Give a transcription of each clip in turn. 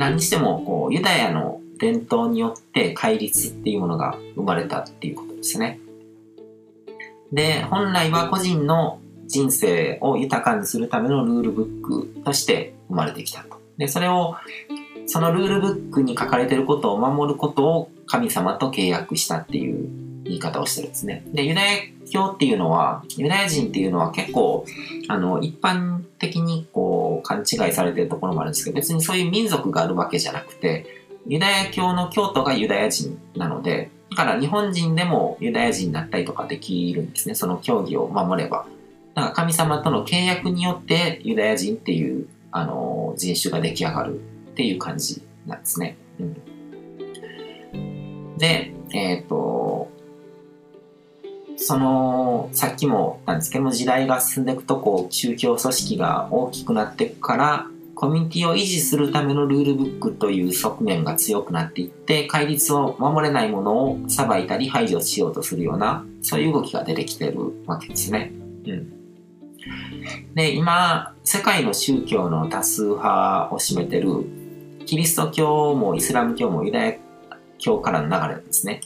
何にしてもこうユダヤの伝統によって戒律っていうものが生まれたっていうことですね。で、本来は個人の人生を豊かにするためのルールブックとして生まれてきたと。で、それを、そのルールブックに書かれてることを守ることを神様と契約したっていう言い方をしてるんですね。で、ユダヤ教っていうのは、ユダヤ人っていうのは結構、あの、一般的に勘違いされてるところもあるんですけど、別にそういう民族があるわけじゃなくて、ユダヤ教の教徒がユダヤ人なので、だから日本人でもユダヤ人になったりとかできるんですね。その教義を守れば。だから神様との契約によってユダヤ人っていう、あの、人種が出来上がるっていう感じなんですね。うん、で、えっ、ー、と、その、さっきもなんですけども、時代が進んでいくと、こう、宗教組織が大きくなっていくから、コミュニティを維持するためのルールブックという側面が強くなっていって、戒律を守れないものを裁いたり排除しようとするような、そういう動きが出てきてるわけですね。うん。で、今、世界の宗教の多数派を占めてる、キリスト教もイスラム教もユダヤ教からの流れですね。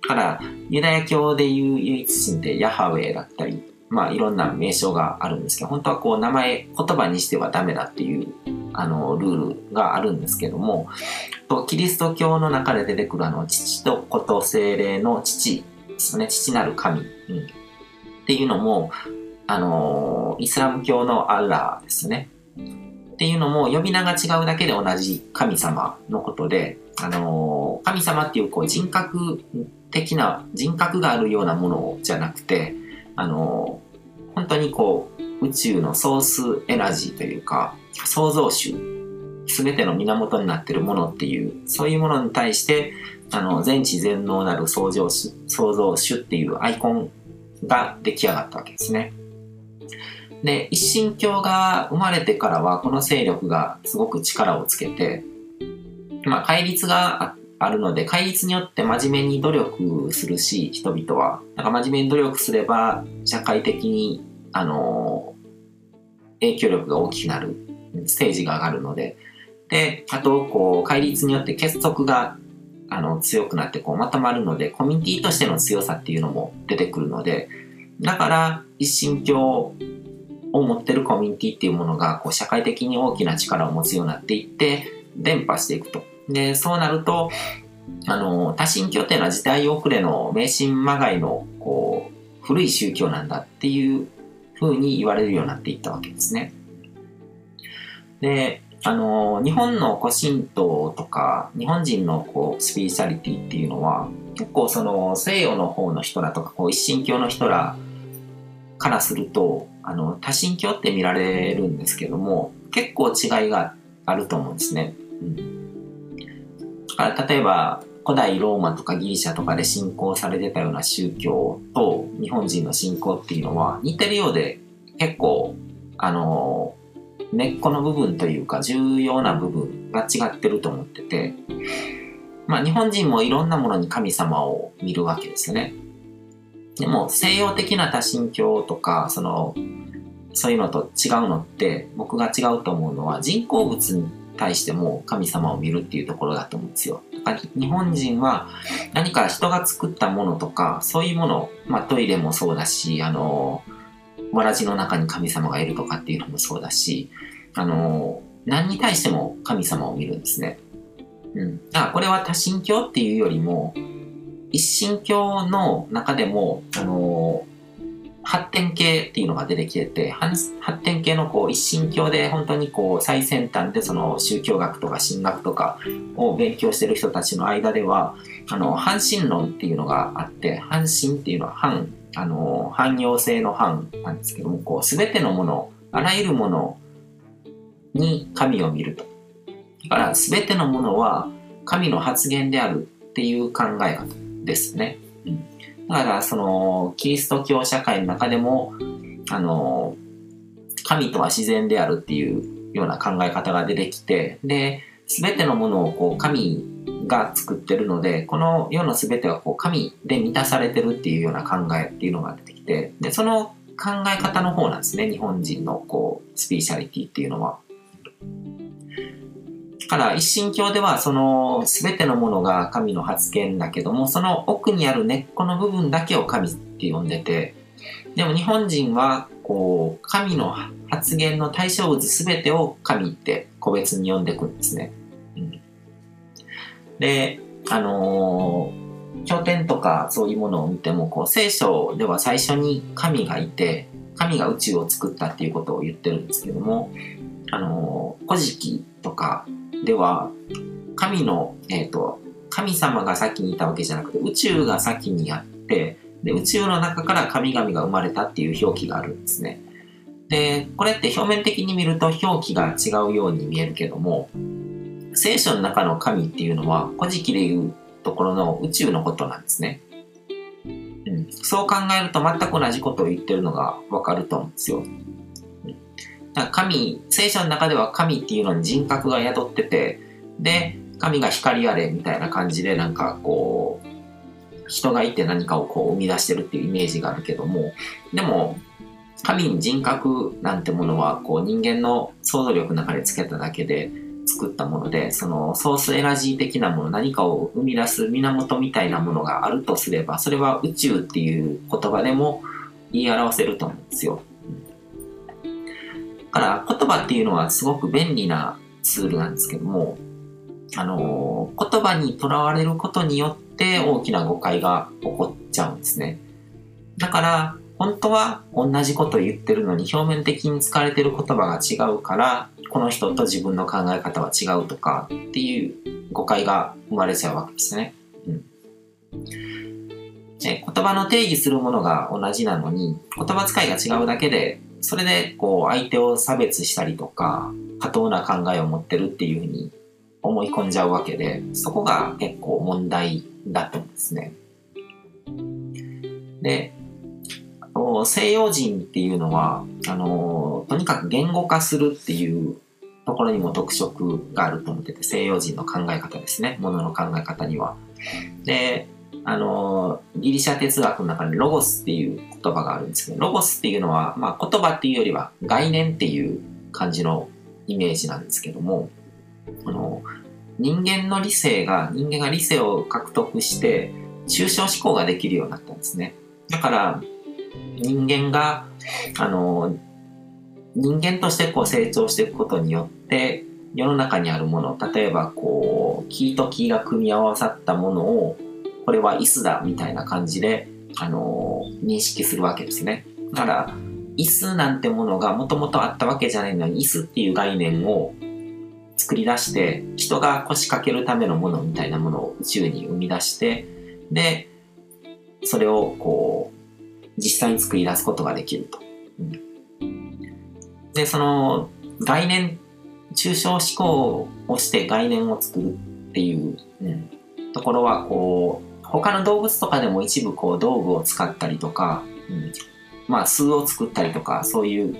から、ユダヤ教でいう唯一神ってヤハウェだったり、まあいろんな名称があるんですけど、本当はこう名前、言葉にしてはダメだっていう、あの、ルールがあるんですけども、とキリスト教の中で出てくるあの、父と子と精霊の父ですね、父なる神、うん、っていうのも、あの、イスラム教のアラーですね。っていうのも呼び名が違うだけで同じ神様のことで、あの、神様っていうこう人格的な、人格があるようなものじゃなくて、あの、本当にこう、宇宙のソースエナジーというか、創造主、すべての源になってるものっていう、そういうものに対して、あの、全知全能なる創造主、創造主っていうアイコンが出来上がったわけですね。で、一神教が生まれてからは、この勢力がすごく力をつけて、まあ、戒律があるので、戒律によって真面目に努力するし、人々は。なんか真面目に努力すれば、社会的に、あの影響力が大きくなる、ステージが上がるので。で、あと、こう、戒律によって結束が、あの、強くなって、こう、まとまるので、コミュニティとしての強さっていうのも出てくるので、だから、一神教を持ってるコミュニティっていうものが、こう、社会的に大きな力を持つようになっていって、伝播していくと。で、そうなると、あの、多神教っていうのは時代遅れの迷信まがいの、こう、古い宗教なんだっていうふうに言われるようになっていったわけですね。で、あの、日本の古神道とか、日本人のこう、スピリチャリティっていうのは、結構その西洋の方の人らとか、こう、一神教の人らからすると、あの、多神教って見られるんですけども、結構違いがあると思うんですね。うんから例えば古代ローマとかギリシャとかで信仰されてたような宗教と日本人の信仰っていうのは似てるようで結構あの根っこの部分というか重要な部分が違ってると思っててまあ日本人もいろんなものに神様を見るわけですよね。でも西洋的な多神教とかそのそういうのと違うのって僕が違うと思うのは人工物に対しても神様を見るっていうところだと思うんですよ。だから日本人は何か人が作ったものとか、そういうもの、まあトイレもそうだし、あの、わらじの中に神様がいるとかっていうのもそうだし、あの、何に対しても神様を見るんですね。うん。だからこれは多神教っていうよりも、一神教の中でも、あの、発展系っていうのが出てきてて、発展系のこう一神教で本当にこう最先端でその宗教学とか神学とかを勉強してる人たちの間では、あの、半神論っていうのがあって、半神っていうのは反、あの、汎用性の反なんですけども、こう、すべてのもの、あらゆるものに神を見ると。だから、すべてのものは神の発言であるっていう考え方ですね。うんだから、その、キリスト教社会の中でも、あの、神とは自然であるっていうような考え方が出てきて、で、すべてのものをこう神が作ってるので、この世のすべてはこう神で満たされてるっていうような考えっていうのが出てきて、で、その考え方の方なんですね、日本人のこう、スピリチャリティっていうのは。から一神教ではその全てのものが神の発言だけども、その奥にある根っこの部分だけを神って呼んでて、でも日本人はこう神の発言の対象物全てを神って個別に呼んでいくんですね。うん、で、あのー、経典とかそういうものを見てもこう聖書では最初に神がいて神が宇宙を作ったっていうことを言ってるんですけども、あのー、古事記とかでは神の、えっ、ー、と神様が先にいたわけじゃなくて宇宙が先にあってで宇宙の中から神々が生まれたっていう表記があるんですね。で、これって表面的に見ると表記が違うように見えるけども、聖書の中の神っていうのは、古事記でいうところの宇宙のことなんですね。うん、そう考えると全く同じことを言ってるのがわかると思うんですよ。神、聖書の中では神っていうのに人格が宿ってて、で、神が光あれみたいな感じでなんかこう、人がいて何かをこう生み出してるっていうイメージがあるけども、でも、神に人格なんてものはこう人間の想像力の中でつけただけで作ったもので、そのソースエナジー的なもの、何かを生み出す源みたいなものがあるとすれば、それは宇宙っていう言葉でも言い表せると思うんですよ。だから言葉っていうのはすごく便利なツールなんですけども、あの言葉にとらわれることによって大きな誤解が起こっちゃうんですね。だから、本当は同じこと言ってるのに表面的に使われてる言葉が違うから、この人と自分の考え方は違うとかっていう誤解が生まれちゃうわけですね。うん。言葉の定義するものが同じなのに、言葉遣いが違うだけで、それでこう相手を差別したりとか、過当な考えを持ってるっていうふうに思い込んじゃうわけで、そこが結構問題だと思うんですね。で、西洋人っていうのは、あの、とにかく言語化するっていうところにも特色があると思ってて、西洋人の考え方ですね。ものの考え方には。で、あの、ギリシャ哲学の中にロゴスっていう言葉があるんですけど、ロゴスっていうのは、まあ言葉っていうよりは概念っていう感じのイメージなんですけども、あの、人間の理性が、人間が理性を獲得して、抽象思考ができるようになったんですね。だから、人間が、あの、人間としてこう成長していくことによって、世の中にあるもの、例えばこう、木と木が組み合わさったものを、これは椅子だみたいな感じで、あの、認識するわけですね。だから、椅子なんてものがもともとあったわけじゃないのに、椅子っていう概念を作り出して、人が腰掛けるためのものみたいなものを宇宙に生み出して、で、それをこう、実際に作り出すことができると。で、その概念、抽象思考をして概念を作るっていう、うん、ところは、こう、他の動物とかでも一部こう道具を使ったりとか、うん、まあ数を作ったりとか、そういう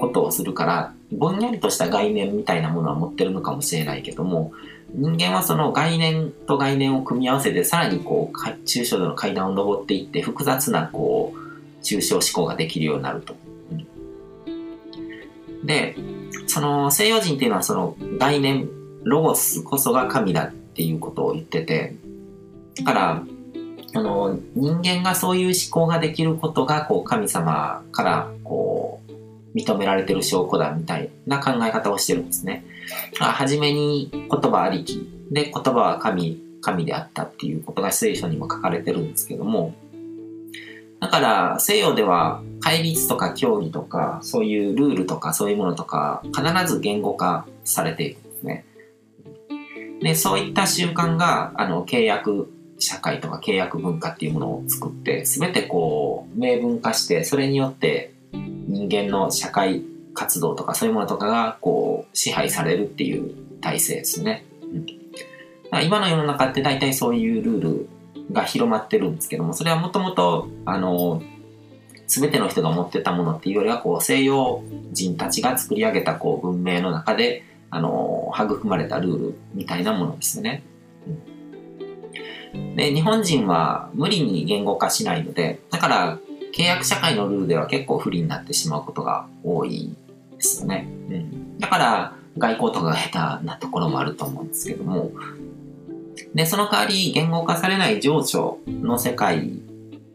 ことをするから、ぼんやりとした概念みたいなものは持ってるのかもしれないけども、人間はその概念と概念を組み合わせてさらにこう抽象度の階段を上っていって複雑なこう抽象思考ができるようになると。で、その西洋人っていうのはその概念、ロゴスこそが神だっていうことを言ってて、だから、あの、人間がそういう思考ができることが、こう、神様から、こう、認められてる証拠だみたいな考え方をしてるんですね。はじめに言葉ありきで言葉は神、神であったっていうことが聖書にも書かれてるんですけども、だから西洋では戒律とか教義とかそういうルールとかそういうものとか必ず言語化されているんですね。で、そういった習慣があの契約社会とか契約文化っていうものを作って全てこう明文化してそれによって人間の社会活動とかそういうものとかがこう支配されるっていう体制ですね。うん、今の世の中って大体そういうルールが広まってるんですけども、それはもともと、あの、すべての人が持ってたものっていうよりは、こう、西洋人たちが作り上げたこう文明の中で、あの、育まれたルールみたいなものですね。うん、で、日本人は無理に言語化しないので、だから契約社会のルールでは結構不利になってしまうことが多いですよね。うん、だから、外交とかが下手なところもあると思うんですけども、で、その代わり言語化されない情緒の世界、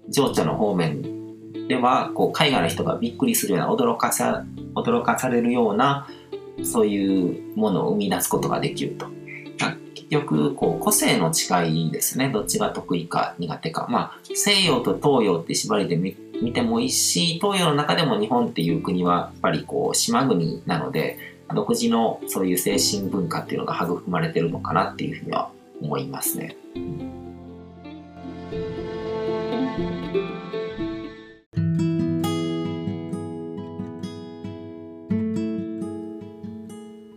情緒の方面では、こう、海外の人がびっくりするような、驚かさ、驚かされるような、そういうものを生み出すことができると。局、こう、個性の違いですね。どっちが得意か苦手か。まあ、西洋と東洋って縛りで見見てもいいし、東洋の中でも日本っていう国はやっぱりこう、島国なので、独自のそういう精神文化っていうのが育まれてるのかなっていうふうには思いますね。